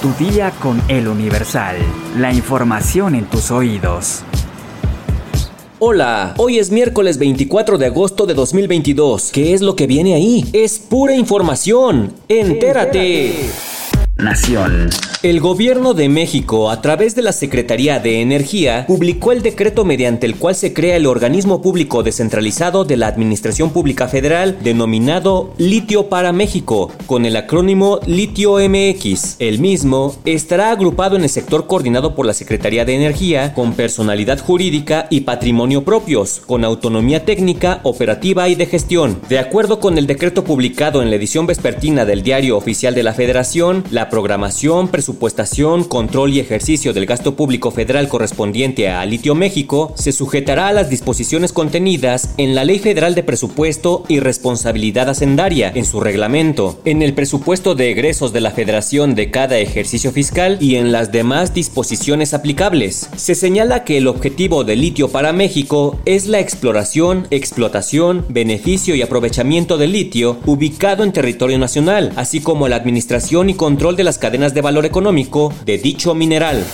Tu día con el Universal. La información en tus oídos. Hola, hoy es miércoles 24 de agosto de 2022. ¿Qué es lo que viene ahí? Es pura información. Entérate. Nación. El gobierno de México, a través de la Secretaría de Energía, publicó el decreto mediante el cual se crea el organismo público descentralizado de la Administración Pública Federal denominado Litio para México, con el acrónimo Litio MX. El mismo estará agrupado en el sector coordinado por la Secretaría de Energía, con personalidad jurídica y patrimonio propios, con autonomía técnica, operativa y de gestión. De acuerdo con el decreto publicado en la edición vespertina del Diario Oficial de la Federación, la programación, presupuestación, control y ejercicio del gasto público federal correspondiente a Litio México se sujetará a las disposiciones contenidas en la Ley Federal de Presupuesto y Responsabilidad Hacendaria en su reglamento, en el presupuesto de egresos de la Federación de cada ejercicio fiscal y en las demás disposiciones aplicables. Se señala que el objetivo de litio para México es la exploración, explotación, beneficio y aprovechamiento del litio ubicado en territorio nacional, así como la administración y control de las cadenas de valor económico de dicho mineral.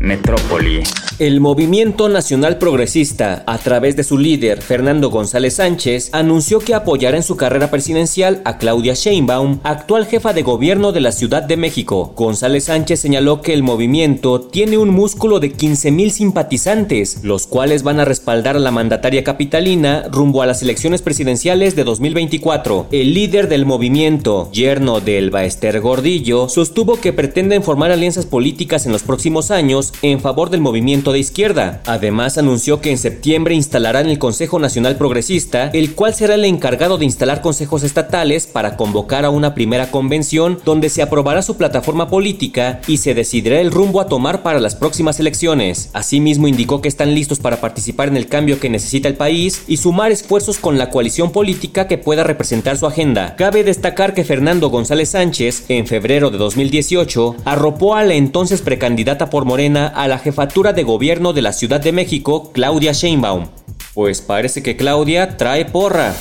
Metrópoli. El Movimiento Nacional Progresista, a través de su líder Fernando González Sánchez, anunció que apoyará en su carrera presidencial a Claudia Sheinbaum, actual jefa de gobierno de la Ciudad de México. González Sánchez señaló que el movimiento tiene un músculo de 15.000 simpatizantes, los cuales van a respaldar a la mandataria capitalina rumbo a las elecciones presidenciales de 2024. El líder del movimiento, yerno de Elba Ester Gordillo, sostuvo que pretenden formar alianzas políticas en los próximos años en favor del movimiento de izquierda. Además, anunció que en septiembre instalarán el Consejo Nacional Progresista, el cual será el encargado de instalar consejos estatales para convocar a una primera convención donde se aprobará su plataforma política y se decidirá el rumbo a tomar para las próximas elecciones. Asimismo, indicó que están listos para participar en el cambio que necesita el país y sumar esfuerzos con la coalición política que pueda representar su agenda. Cabe destacar que Fernando González Sánchez, en febrero de 2018, arropó a la entonces precandidata por Morena a la jefatura de gobierno de la Ciudad de México, Claudia Sheinbaum. Pues parece que Claudia trae porra.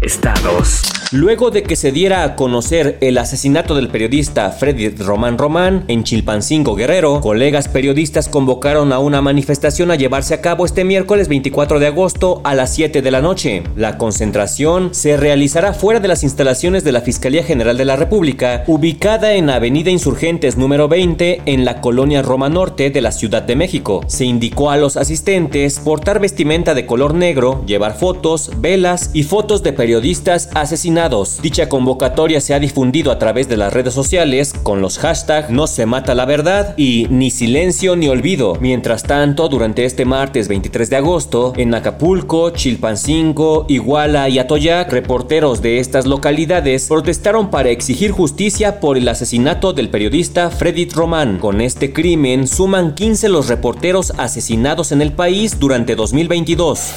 Estados. Luego de que se diera a conocer el asesinato del periodista Freddy Román Román en Chilpancingo Guerrero, colegas periodistas convocaron a una manifestación a llevarse a cabo este miércoles 24 de agosto a las 7 de la noche. La concentración se realizará fuera de las instalaciones de la Fiscalía General de la República, ubicada en Avenida Insurgentes número 20 en la colonia Roma Norte de la Ciudad de México. Se indicó a los asistentes portar vestimenta de color negro, llevar fotos, velas y fotos de periodistas asesinados Dicha convocatoria se ha difundido a través de las redes sociales con los hashtags No se mata la verdad y Ni silencio ni olvido. Mientras tanto, durante este martes 23 de agosto, en Acapulco, Chilpancingo, Iguala y Atoyac, reporteros de estas localidades protestaron para exigir justicia por el asesinato del periodista Freddy Román. Con este crimen suman 15 los reporteros asesinados en el país durante 2022.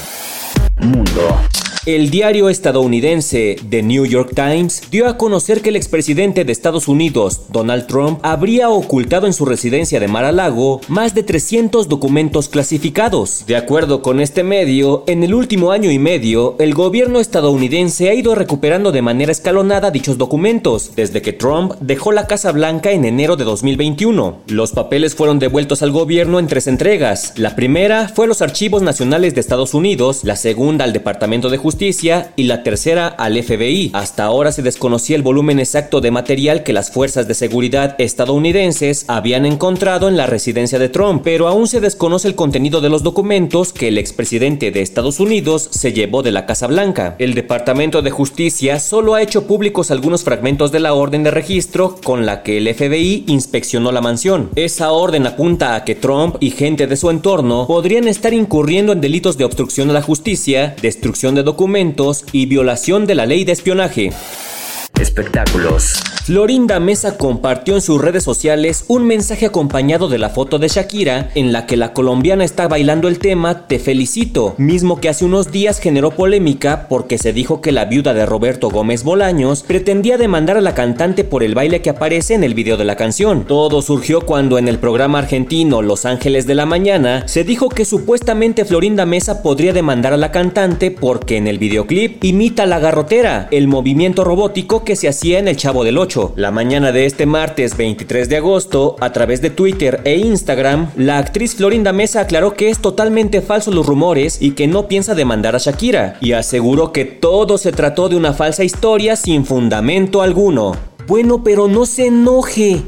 Mundo. El diario estadounidense The New York Times dio a conocer que el expresidente de Estados Unidos, Donald Trump, habría ocultado en su residencia de Mar-a-Lago más de 300 documentos clasificados. De acuerdo con este medio, en el último año y medio, el gobierno estadounidense ha ido recuperando de manera escalonada dichos documentos, desde que Trump dejó la Casa Blanca en enero de 2021. Los papeles fueron devueltos al gobierno en tres entregas. La primera fue a los archivos nacionales de Estados Unidos, la segunda al Departamento de Justicia, y la tercera al FBI. Hasta ahora se desconocía el volumen exacto de material que las fuerzas de seguridad estadounidenses habían encontrado en la residencia de Trump, pero aún se desconoce el contenido de los documentos que el expresidente de Estados Unidos se llevó de la Casa Blanca. El Departamento de Justicia solo ha hecho públicos algunos fragmentos de la orden de registro con la que el FBI inspeccionó la mansión. Esa orden apunta a que Trump y gente de su entorno podrían estar incurriendo en delitos de obstrucción a la justicia, destrucción de documentos, y violación de la ley de espionaje. Espectáculos. Florinda Mesa compartió en sus redes sociales un mensaje acompañado de la foto de Shakira en la que la colombiana está bailando el tema Te felicito, mismo que hace unos días generó polémica porque se dijo que la viuda de Roberto Gómez Bolaños pretendía demandar a la cantante por el baile que aparece en el video de la canción. Todo surgió cuando en el programa argentino Los Ángeles de la Mañana se dijo que supuestamente Florinda Mesa podría demandar a la cantante porque en el videoclip imita la garrotera, el movimiento robótico que se hacía en el Chavo del 8. La mañana de este martes 23 de agosto, a través de Twitter e Instagram, la actriz Florinda Mesa aclaró que es totalmente falso los rumores y que no piensa demandar a Shakira, y aseguró que todo se trató de una falsa historia sin fundamento alguno. Bueno, pero no se enoje.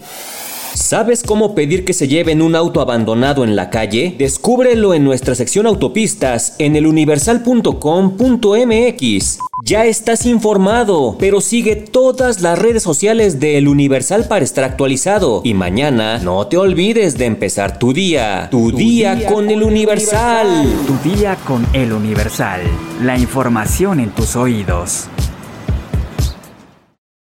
¿Sabes cómo pedir que se lleven un auto abandonado en la calle? Descúbrelo en nuestra sección autopistas en eluniversal.com.mx. Ya estás informado, pero sigue todas las redes sociales de El Universal para estar actualizado. Y mañana no te olvides de empezar tu día. Tu, día, con, El Universal. Tu día con El Universal. La información en tus oídos.